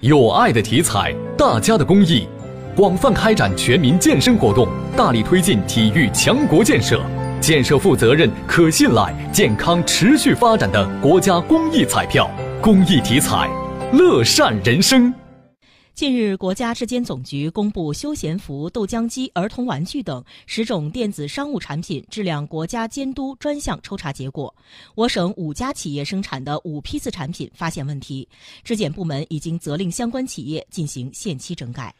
有爱的体彩，大家的公益，广泛开展全民健身活动，大力推进体育强国建设，建设负责任、可信赖、健康持续发展的国家公益彩票。公益体彩，乐善人生。近日，国家质监总局公布休闲服、豆浆机、儿童玩具等十种电子商务产品质量国家监督专项抽查结果，我省五家企业生产的五批次产品发现问题，质检部门已经责令相关企业进行限期整改。